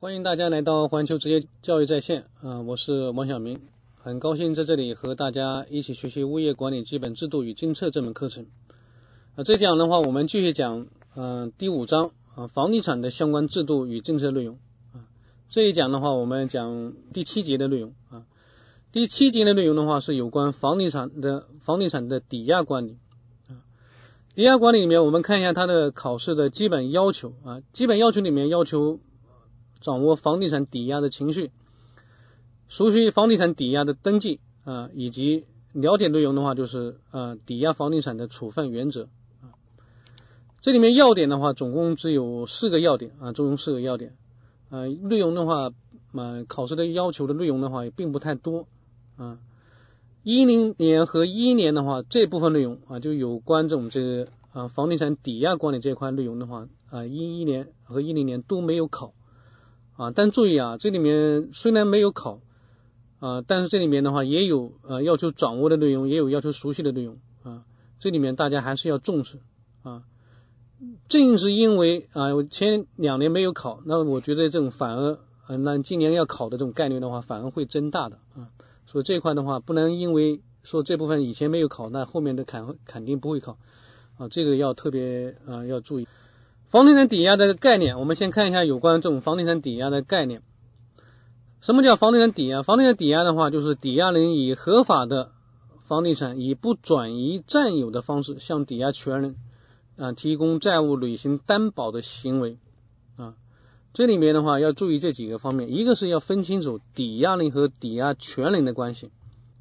欢迎大家来到环球职业教育在线，啊，我是王晓明，很高兴在这里和大家一起学习物业管理基本制度与政策这门课程。啊，这讲的话，我们继续讲，嗯，第五章啊，房地产的相关制度与政策内容。啊，这一讲的话，我们讲第七节的内容。啊，第七节的内容的话是有关房地产的房地产的抵押管理。啊，抵押管理里面，我们看一下它的考试的基本要求。啊，基本要求里面要求。掌握房地产抵押的情绪，熟悉房地产抵押的登记啊，以及了解内容的话，就是呃抵押房地产的处分原则啊。这里面要点的话，总共只有四个要点啊，总共四个要点啊。内容的话，啊考试的要求的内容的话也并不太多啊。一零年和一一年的话，这部分内容啊，就有关这种这个啊房地产抵押管理这一块内容的话啊，一一年和一零年都没有考。啊，但注意啊，这里面虽然没有考啊，但是这里面的话也有呃要求掌握的内容，也有要求熟悉的内容啊。这里面大家还是要重视啊。正是因为啊，我前两年没有考，那我觉得这种反而呃，那今年要考的这种概率的话，反而会增大的啊。所以这块的话，不能因为说这部分以前没有考，那后面的肯肯定不会考啊。这个要特别啊要注意。房地产抵押的概念，我们先看一下有关这种房地产抵押的概念。什么叫房地产抵押？房地产抵押的话，就是抵押人以合法的房地产以不转移占有的方式向抵押权人啊提供债务履行担保的行为啊。这里面的话要注意这几个方面，一个是要分清楚抵押人和抵押权人的关系。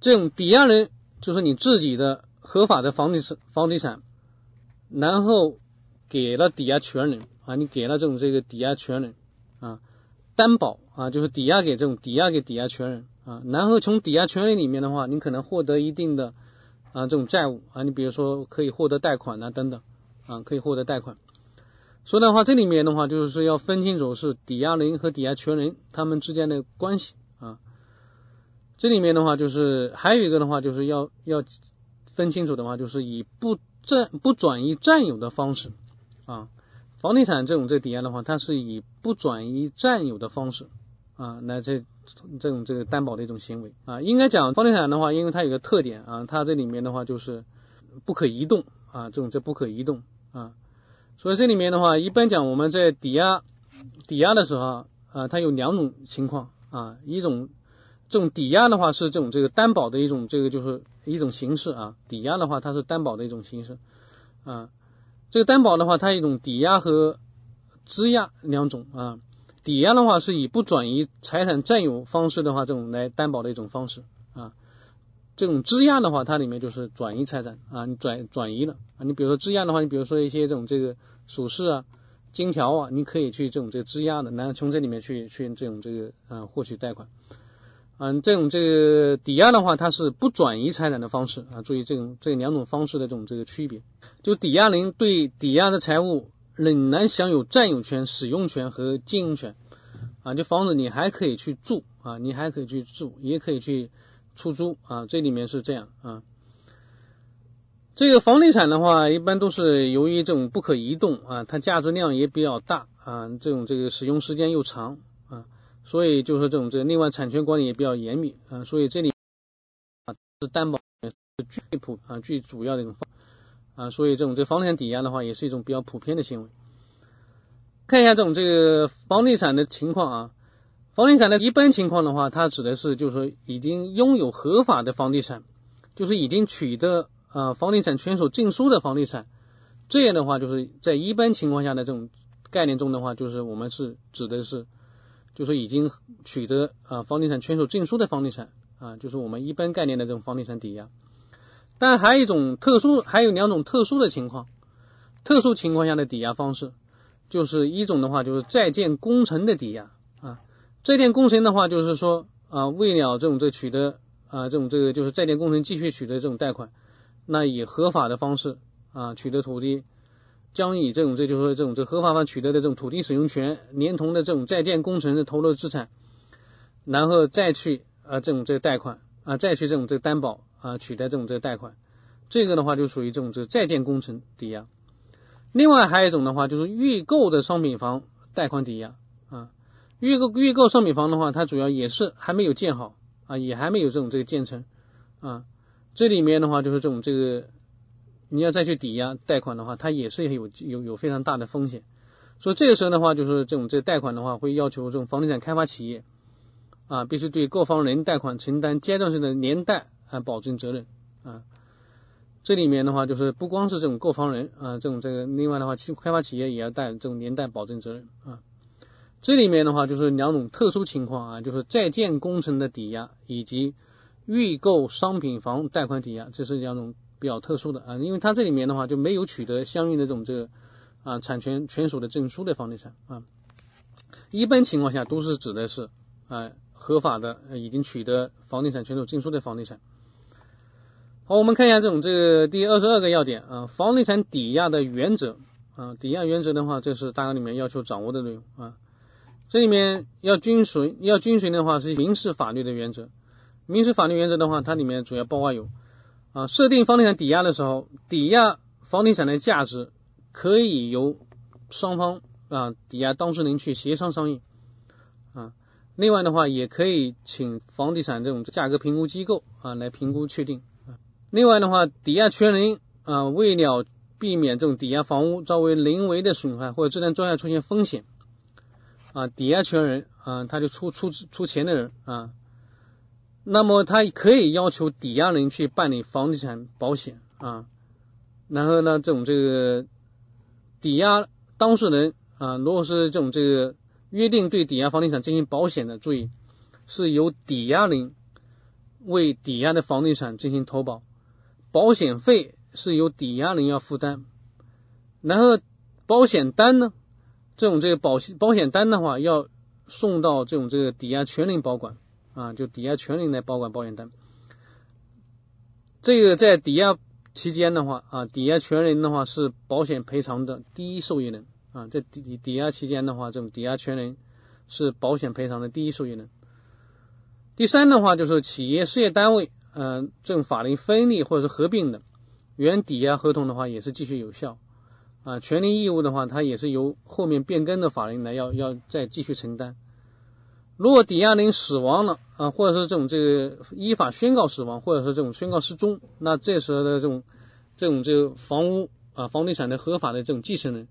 这种抵押人就是你自己的合法的房地产房地产，然后。给了抵押权人啊，你给了这种这个抵押权人啊担保啊，就是抵押给这种抵押给抵押权人啊，然后从抵押权人里面的话，你可能获得一定的啊这种债务啊，你比如说可以获得贷款啊等等啊，可以获得贷款。所以的话，这里面的话就是要分清楚是抵押人和抵押权人他们之间的关系啊。这里面的话就是还有一个的话就是要要分清楚的话，就是以不占不转移占有的方式。啊，房地产这种这抵押的话，它是以不转移占有的方式啊来这这种这个担保的一种行为啊。应该讲房地产的话，因为它有个特点啊，它这里面的话就是不可移动啊，这种这不可移动啊。所以这里面的话，一般讲我们在抵押抵押的时候啊，它有两种情况啊，一种这种抵押的话是这种这个担保的一种这个就是一种形式啊，抵押的话它是担保的一种形式啊。这个担保的话，它一种抵押和质押两种啊。抵押的话是以不转移财产占有方式的话，这种来担保的一种方式啊。这种质押的话，它里面就是转移财产啊，你转转移了啊。你比如说质押的话，你比如说一些这种这个首饰啊、金条啊，你可以去这种这个质押的，然后从这里面去去这种这个啊获取贷款。嗯，这种这个抵押的话，它是不转移财产的方式啊。注意这种这两种方式的这种这个区别。就抵押人对抵押的财物仍然享有占有权、使用权和经营权啊。就房子你还可以去住啊，你还可以去住，也可以去出租啊。这里面是这样啊。这个房地产的话，一般都是由于这种不可移动啊，它价值量也比较大啊，这种这个使用时间又长。所以就是这种这个，另外产权管理也比较严密啊，所以这里啊是担保是最普啊最主要的一种方啊，所以这种这房产抵押的话也是一种比较普遍的行为。看一下这种这个房地产的情况啊，房地产的一般情况的话，它指的是就是说已经拥有合法的房地产，就是已经取得啊房地产权属证书的房地产，这样的话就是在一般情况下的这种概念中的话，就是我们是指的是。就是已经取得啊房地产权属证书的房地产啊，就是我们一般概念的这种房地产抵押。但还有一种特殊，还有两种特殊的情况，特殊情况下的抵押方式，就是一种的话就是在建工程的抵押啊。在建工程的话，就是说啊，为了这种这取得啊这种这个就是在建工程继续取得这种贷款，那以合法的方式啊取得土地。将以这种，这就是这种这合法方取得的这种土地使用权，连同的这种在建工程的投入资产，然后再去啊这种这个贷款啊，再去这种这个担保啊取得这种这个贷款，这个的话就属于这种这在建工程抵押。另外还有一种的话就是预购的商品房贷款抵押啊，预购预购商品房的话，它主要也是还没有建好啊，也还没有这种这个建成啊。这里面的话就是这种这个，你要再去抵押贷款的话，它也是有有有非常大的风险。所以这个时候的话，就是这种这贷款的话，会要求这种房地产开发企业啊，必须对购房人贷款承担阶段性的连带啊保证责任啊。这里面的话，就是不光是这种购房人啊，这种这个，另外的话，其开发企业也要担这种连带保证责任啊。这里面的话，就是两种特殊情况啊，就是在建工程的抵押以及预购商品房贷款抵押，这是两种比较特殊的啊，因为它这里面的话就没有取得相应的这种这个啊产权权属的证书的房地产啊。一般情况下都是指的是啊合法的已经取得房地产权属证书的房地产。好，我们看一下这种这个第二十二个要点啊，房地产抵押的原则啊，抵押原则的话，这是大纲里面要求掌握的内容啊。这里面要遵循要遵循的话是民事法律的原则，民事法律原则的话，它里面主要包括有啊，设定房地产抵押的时候，抵押房地产的价值可以由双方啊抵押当事人去协商商议啊，另外的话也可以请房地产这种价格评估机构啊来评估确定啊。另外的话，抵押权人啊，为了避免这种抵押房屋遭为人为的损害或者质量状态出现风险啊，抵押权人啊，他就出出出钱的人啊，那么他可以要求抵押人去办理房地产保险啊，然后呢，这种这个抵押当事人啊，如果是这种这个约定对抵押房地产进行保险的，注意是由抵押人为抵押的房地产进行投保。保险费是由抵押人要负担，然后保险单呢，这种这个保险保险单的话，要送到这种这个抵押权人保管啊，就抵押权人来保管保险单。这个在抵押期间的话啊，抵押权人的话是保险赔偿的第一受益人啊，在抵抵押期间的话，这种抵押权人是保险赔偿的第一受益人。第三的话就是企业事业单位。嗯，这种法人分立或者是合并的原抵押合同的话，也是继续有效啊。权利义务的话，它也是由后面变更的法人来要要再继续承担。如果抵押人死亡了啊，或者是这种这个依法宣告死亡，或者是这种宣告失踪，那这时候的这种这种这个房屋啊房地产的合法的这种继承人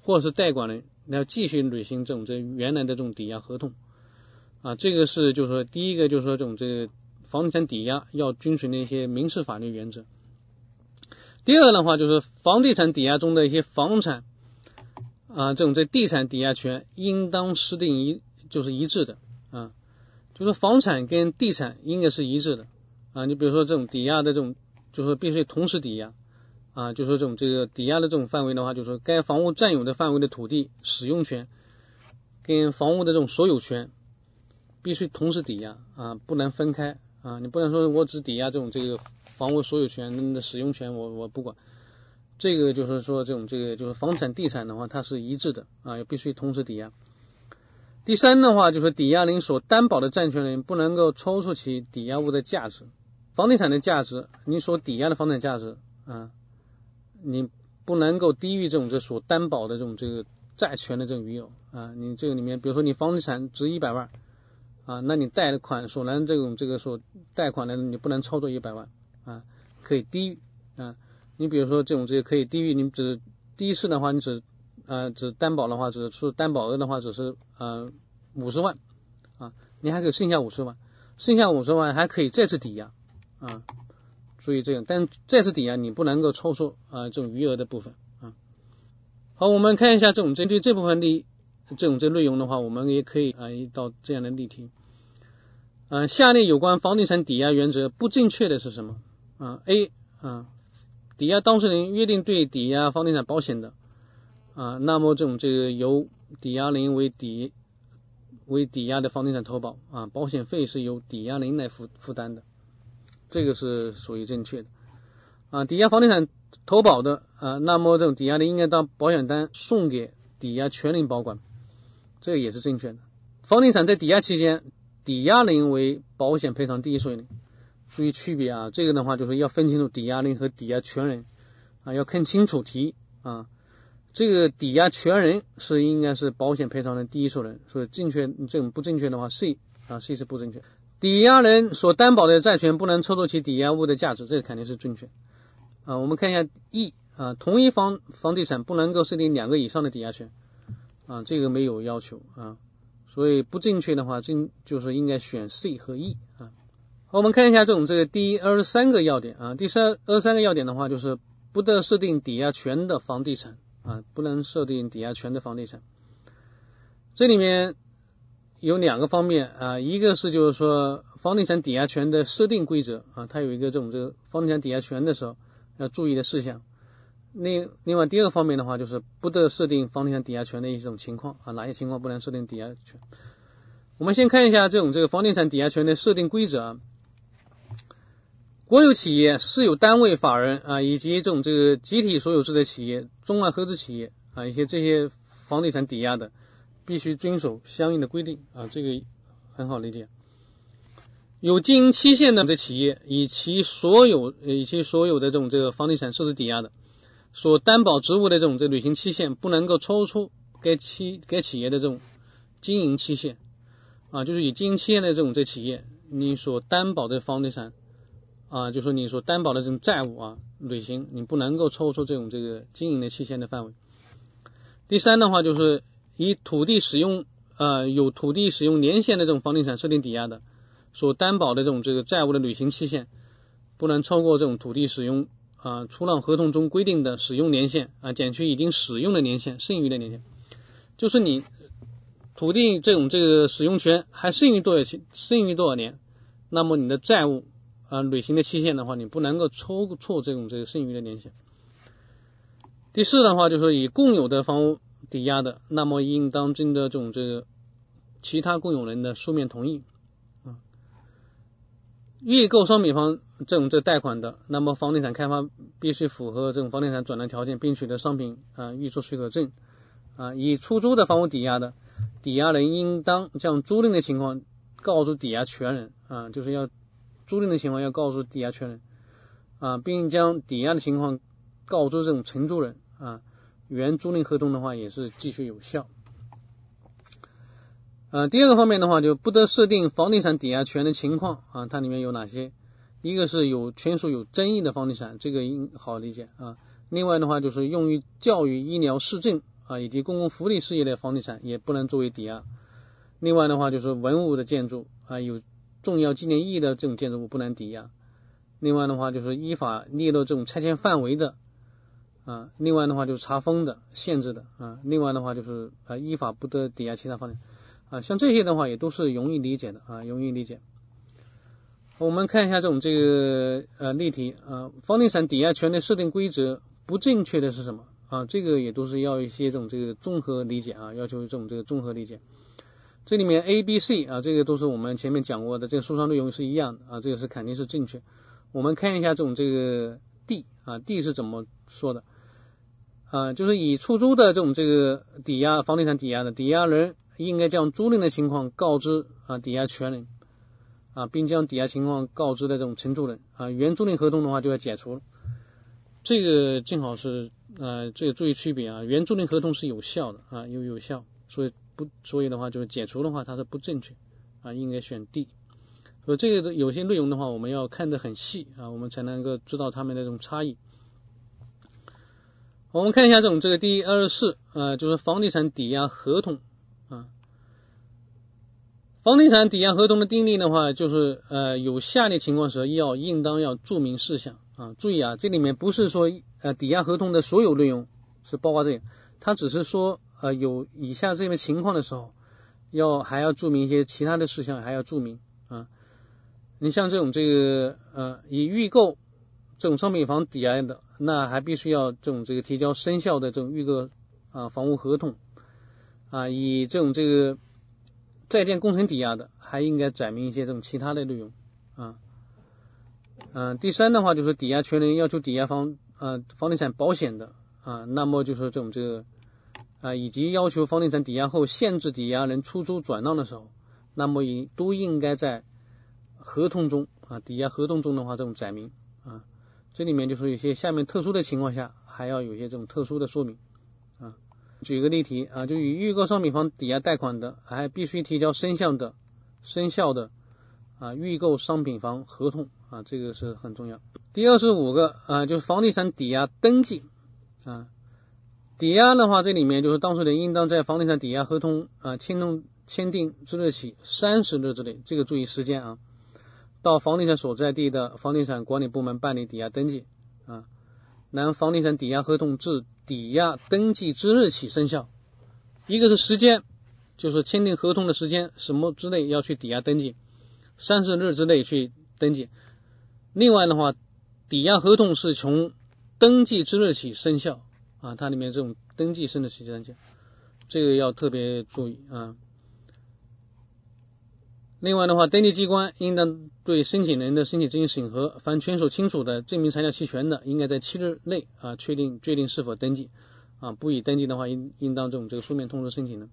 或者是代管人，要继续履行这种这原来的这种抵押合同啊。这个是就是说第一个就是说这种这个。房地产抵押要遵循的一些民事法律原则。第二的话，就是房地产抵押中的一些房产啊，这种在地产抵押权应当设定一就是一致的啊，就是房产跟地产应该是一致的啊。你比如说这种抵押的这种，就是必须同时抵押啊，就说这种这个抵押的这种范围的话，就是说该房屋占有的范围的土地使用权跟房屋的这种所有权必须同时抵押啊，不能分开。啊，你不能说我只抵押这种这个房屋所有权的使用权，我我不管。这个就是说这种这个就是房产地产的话，它是一致的啊，必须同时抵押。第三的话，就是抵押人所担保的债权人不能够超出其抵押物的价值。房地产的价值，你所抵押的房产价值啊，你不能够低于这种这所担保的这种这个债权的这种余额啊。你这个里面，比如说你房地产值一百万。啊，那你贷款所能这种这个所贷款的，你不能超过一百万啊，可以低于啊。你比如说这种这个可以低于，你只第一次的话，你只呃只担保的话，只出担保额的话，只是呃五十万啊，你还可以剩下五十万，剩下五十万还可以再次抵押啊。注意这个，但再次抵押你不能够超出啊这种余额的部分啊。好，我们看一下这种针对这部分的这种这内容的话，我们也可以啊一道这样的例题。嗯，下列有关房地产抵押原则不正确的是什么？啊，A 啊，抵押当事人约定对抵押房地产保险的啊，那么这种这个由抵押人为抵为抵押的房地产投保啊，保险费是由抵押人来负负担的，这个是属于正确的啊。抵押房地产投保的啊，那么这种抵押人应该当保险单送给抵押权人保管，这个也是正确的。房地产在抵押期间。抵押人为保险赔偿第一受益人，注意区别啊！这个的话就是要分清楚抵押人和抵押权人啊，要看清楚题啊。这个抵押权人是应该是保险赔偿的第一受人，所以正确这种不正确的话，C 啊 C 是不正确。抵押人所担保的债权不能抽走其抵押物的价值，这个肯定是正确。啊，我们看一下 E 啊，同一房房地产不能够设定两个以上的抵押权啊，这个没有要求啊，所以不正确的话，正就是应该选 C 和 E 啊。我们看一下这种这个第二十三个要点啊，第三二十三个要点的话就是不得设定抵押权的房地产啊，不能设定抵押权的房地产，这里面。有两个方面啊，一个是就是说房地产抵押权的设定规则啊，它有一个这种这个房地产抵押权的时候要注意的事项。另另外第二个方面的话，就是不得设定房地产抵押权的一种情况啊，哪些情况不能设定抵押权？我们先看一下这种这个房地产抵押权的设定规则啊。国有企业、私有单位、法人啊，以及这种这个集体所有制的企业、中外合资企业啊，一些这些房地产抵押的。必须遵守相应的规定啊，这个很好理解。有经营期限的这企业，以其所有以其所有的这种这个房地产设置抵押的，所担保职务的这种这履行期限不能够超出该企该企业的这种经营期限啊，就是以经营期限的这种这企业，你所担保的房地产啊，就说你所担保的这种债务啊，履行你不能够超出这种这个经营的期限的范围。第三的话就是。以土地使用呃有土地使用年限的这种房地产设定抵押的，所担保的这种这个债务的履行期限不能超过这种土地使用啊出让合同中规定的使用年限啊减去已经使用的年限剩余的年限，就是你土地这种这个使用权还剩余多少期剩余多少年，那么你的债务啊履行的期限的话，你不能够超错这种这个剩余的年限。第四的话就是以共有的房屋。抵押的，那么应当征得这种这个其他共有人的书面同意啊。预购商品房这种这贷款的，那么房地产开发必须符合这种房地产转让条件，并取得商品啊预售许可证啊。以出租的房屋抵押的，抵押人应当将租赁的情况告诉抵押权人啊，就是要租赁的情况要告诉抵押权人啊，并将抵押的情况告知这种承租人啊。原租赁合同的话也是继续有效。呃，第二个方面的话，就不得设定房地产抵押权的情况啊，它里面有哪些？一个是有权属有争议的房地产，这个应好理解啊。另外的话，就是用于教育、医疗、市政啊以及公共福利事业的房地产也不能作为抵押。另外的话，就是文物的建筑啊，有重要纪念意义的这种建筑物不能抵押。另外的话，就是依法列入这种拆迁范围的。啊，另外的话就是查封的、限制的啊，另外的话就是啊，依法不得抵押其他房产啊，像这些的话也都是容易理解的啊，容易理解。我们看一下这种这个呃例题啊，房地产抵押权的设定规则不正确的是什么啊？这个也都是要一些这种这个综合理解啊，要求这种这个综合理解。这里面 A、B、C 啊，这个都是我们前面讲过的，这个书上内容是一样的啊，这个是肯定是正确。我们看一下这种这个 D 啊，D 是怎么说的？啊，就是以出租的这种这个抵押房地产抵押的抵押人，应该将租赁的情况告知啊抵押权人啊，并将抵押情况告知的这种承租人啊，原租赁合同的话就要解除。这个正好是呃，这个注意区别啊，原租赁合同是有效的啊，有有效，所以不所以的话就是解除的话它是不正确啊，应该选 D。所以这个有些内容的话，我们要看得很细啊，我们才能够知道它们的这种差异。我们看一下这种这个第二十四啊，就是房地产抵押合同啊。房地产抵押合同的订立的话，就是呃有下列情况时要应当要注明事项啊。注意啊，这里面不是说呃抵押合同的所有内容是包括这个，它只是说呃有以下这些情况的时候，要还要注明一些其他的事项，还要注明啊。你像这种这个呃以预购。这种商品房抵押的，那还必须要这种这个提交生效的这种预购啊房屋合同啊，以这种这个在建工程抵押的，还应该载明一些这种其他的内容啊。嗯，第三的话就是抵押权人要求抵押房啊房地产保险的啊，那么就是这种这个啊以及要求房地产抵押后限制抵押人出租转让的时候，那么也都应该在合同中啊抵押合同中的话这种载明啊。这里面就是有些下面特殊的情况下，还要有些这种特殊的说明啊。举个例题啊，就与预购商品房抵押贷款的，还必须提交生效的生效的啊预购商品房合同啊，这个是很重要。第二十五个啊，就是房地产抵押登记啊，抵押的话，这里面就是当事人应当在房地产抵押合同啊签订签订之日起三十日之内，这个注意时间啊，到房地产所在地的房地产管理部门办理抵押登记啊。拿房地产抵押合同自抵押登记之日起生效。一个是时间，就是签订合同的时间，什么之内要去抵押登记，三十日之内去登记。另外的话，抵押合同是从登记之日起生效啊，它里面这种登记生的时间，这个要特别注意啊。另外的话，登记机关应当对申请人的申请进行审核，凡权属清楚的证明材料齐全的，应该在七日内啊确定决定是否登记啊，不予登记的话，应应当这种这个书面通知申请人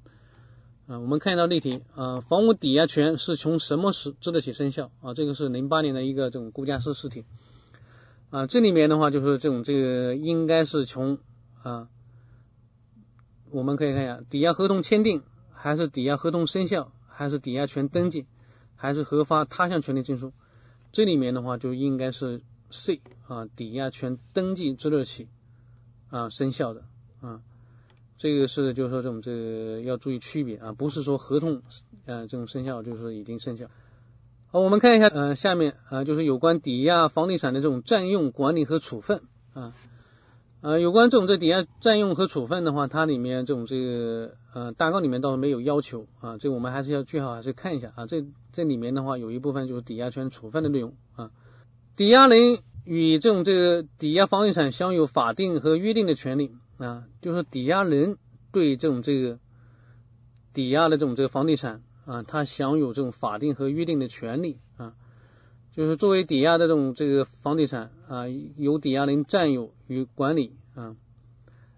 啊。我们看到例题啊，房屋抵押权是从什么时之日起生效啊？这个是零八年的一个这种估价师试题啊，这里面的话就是这种这个应该是从啊，我们可以看一下抵押合同签订还是抵押合同生效还是抵押权登记。还是核发他项权利证书，这里面的话就应该是 C 啊，抵押权登记之日起啊生效的啊，这个是就是说这种这个要注意区别啊，不是说合同呃这种生效就是已经生效。好，我们看一下呃下面啊就是有关抵押房地产的这种占用管理和处分啊。有关这种这抵押占用和处分的话，它里面这种这个呃大纲里面倒是没有要求啊，这我们还是要最好还是看一下啊。这这里面的话有一部分就是抵押权处分的内容啊。抵押人与这种这个抵押房地产享有法定和约定的权利啊，就是抵押人对这种这个抵押的这种这个房地产啊，他享有这种法定和约定的权利。就是作为抵押的这种这个房地产啊，由抵押人占有与管理啊，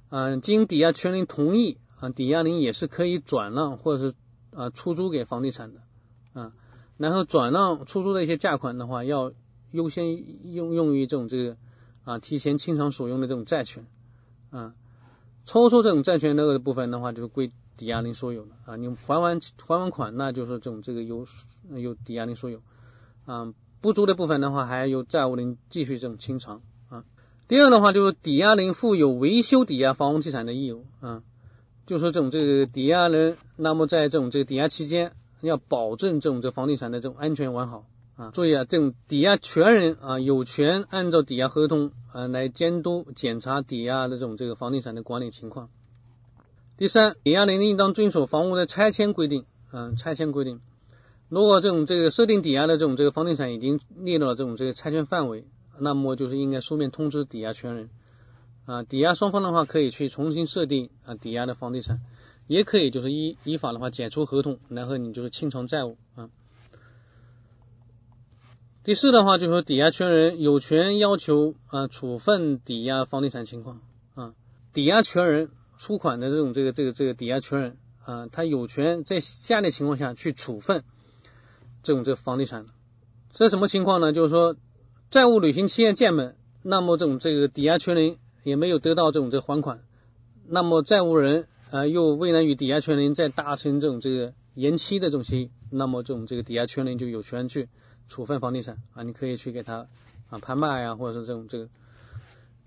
嗯，经抵押权人同意啊，抵押人也是可以转让或者是啊出租给房地产的啊，然后转让出租的一些价款的话，要优先用用于这种这个啊提前清偿所用的这种债权啊，超出这种债权那个部分的话，就是归抵押人所有的啊，你还完还完款，那就是这种这个由由抵押人所有啊。不足的部分的话，还由债务人继续这种清偿啊。第二的话，就是抵押人负有维修抵押房屋地产的义务啊，就说这种这个抵押人，那么在这种这个抵押期间，要保证这种这房地产的这种安全完好啊。注意啊，这种抵押权人啊，有权按照抵押合同啊来监督检查抵押的这种这个房地产的管理情况。第三，抵押人应当遵守房屋的拆迁规定，嗯，拆迁规定。如果这种这个设定抵押的这种这个房地产已经列入了这种这个拆迁范围，那么就是应该书面通知抵押权人啊，抵押双方的话可以去重新设定啊抵押的房地产，也可以就是依依法的话解除合同，然后你就是清偿债务啊。第四的话就是说抵押权人有权要求啊处分抵押房地产情况啊，抵押权人出款的这种这个这个这个抵押权人啊，他有权在下列情况下去处分。这种这房地产，这什么情况呢？就是说债务履行期限届满，那么这种这个抵押权人也没有得到这种这还款，那么债务人啊又未能与抵押权人再达成这种这个延期的这种协议，那么这种这个抵押权人就有权去处分房地产啊，你可以去给他啊拍卖啊，或者是这种这个。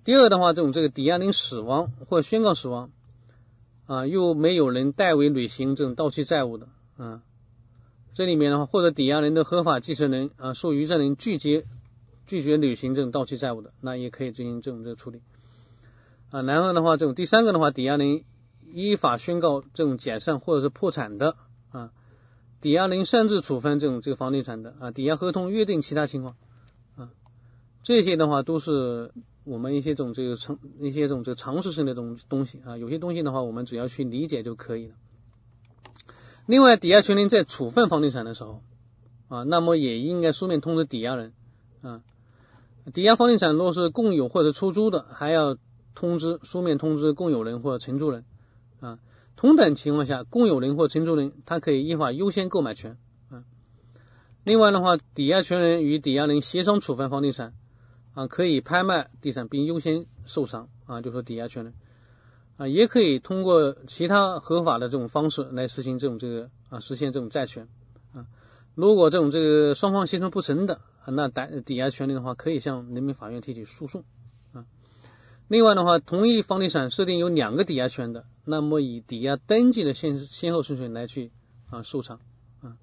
第二的话，这种这个抵押人死亡或者宣告死亡啊，又没有人代为履行这种到期债务的啊。这里面的话，或者抵押人的合法继承人啊，受余债人拒绝拒绝履行这种到期债务的，那也可以进行这种这个处理啊。然后的话，这种第三个的话，抵押人依法宣告这种解散或者是破产的啊，抵押人擅自处分这种这个房地产的啊，抵押合同约定其他情况啊，这些的话都是我们一些种这个常一些种这个常识性的东东西啊，有些东西的话，我们只要去理解就可以了。另外，抵押权人在处分房地产的时候啊，那么也应该书面通知抵押人啊。抵押房地产若是共有或者出租的，还要通知书面通知共有人或承租人啊。同等情况下，共有人或承租人他可以依法优先购买权啊。另外的话，抵押权人与抵押人协商处分房地产啊，可以拍卖地产并优先受偿啊，就说抵押权人。啊，也可以通过其他合法的这种方式来实行这种这个啊实现这种债权啊。如果这种这个双方协商不成的啊，那抵抵押权利的话，可以向人民法院提起诉讼啊。另外的话，同一房地产设定有两个抵押权的，那么以抵押登记的先先后顺序来去啊收偿啊。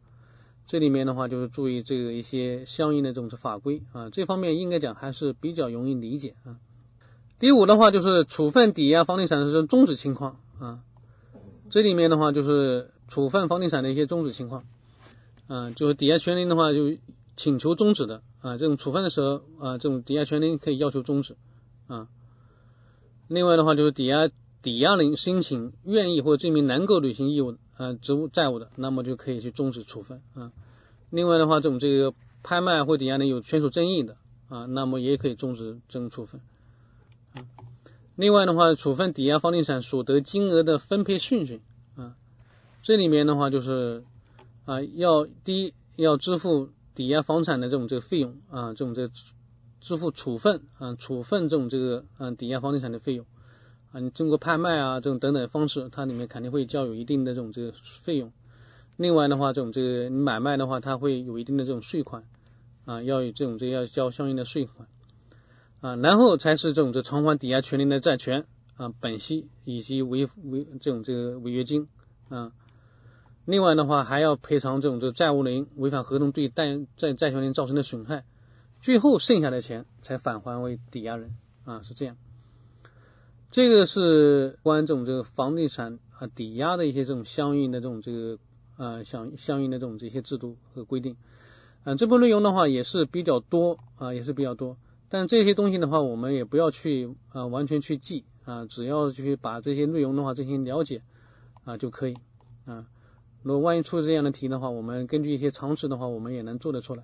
这里面的话就是注意这个一些相应的这种法规啊，这方面应该讲还是比较容易理解啊。第五的话就是处分抵押房地产的这种终止情况啊，这里面的话就是处分房地产的一些终止情况，嗯，就是抵押权利的话就请求终止的啊，这种处分的时候啊，这种抵押权利可以要求终止啊。另外的话就是抵押抵押人申请愿意或者证明能够履行义务啊职务债务的，那么就可以去终止处分啊。另外的话，这种这个拍卖或抵押人有权属争议的啊，那么也可以终止这种处分。另外的话，处分抵押房地产所得金额的分配顺序啊，这里面的话就是啊，要第一要支付抵押房产的这种这个费用啊，这种这支付处分啊，处分这种这个嗯抵押房地产的费用啊，你经过拍卖啊这种等等方式，它里面肯定会交有一定的这种这个费用。另外的话，这种这个你买卖的话，它会有一定的这种税款啊，要有这种这要交相应的税款。啊，然后才是这种这偿还抵押权利的债权啊，本息以及违违这种这个违约金啊。另外的话，还要赔偿这种这债务人违反合同对债债债权人造成的损害，最后剩下的钱才返还为抵押人啊，是这样。这个是关这种这个房地产啊抵押的一些这种相应的这种这个啊相相应的这种这些制度和规定。嗯，这部分内容的话也是比较多啊，也是比较多。但这些东西的话，我们也不要去啊完全去记啊，只要去把这些内容的话进行了解啊就可以啊。如果万一出这样的题的话，我们根据一些常识的话，我们也能做得出来。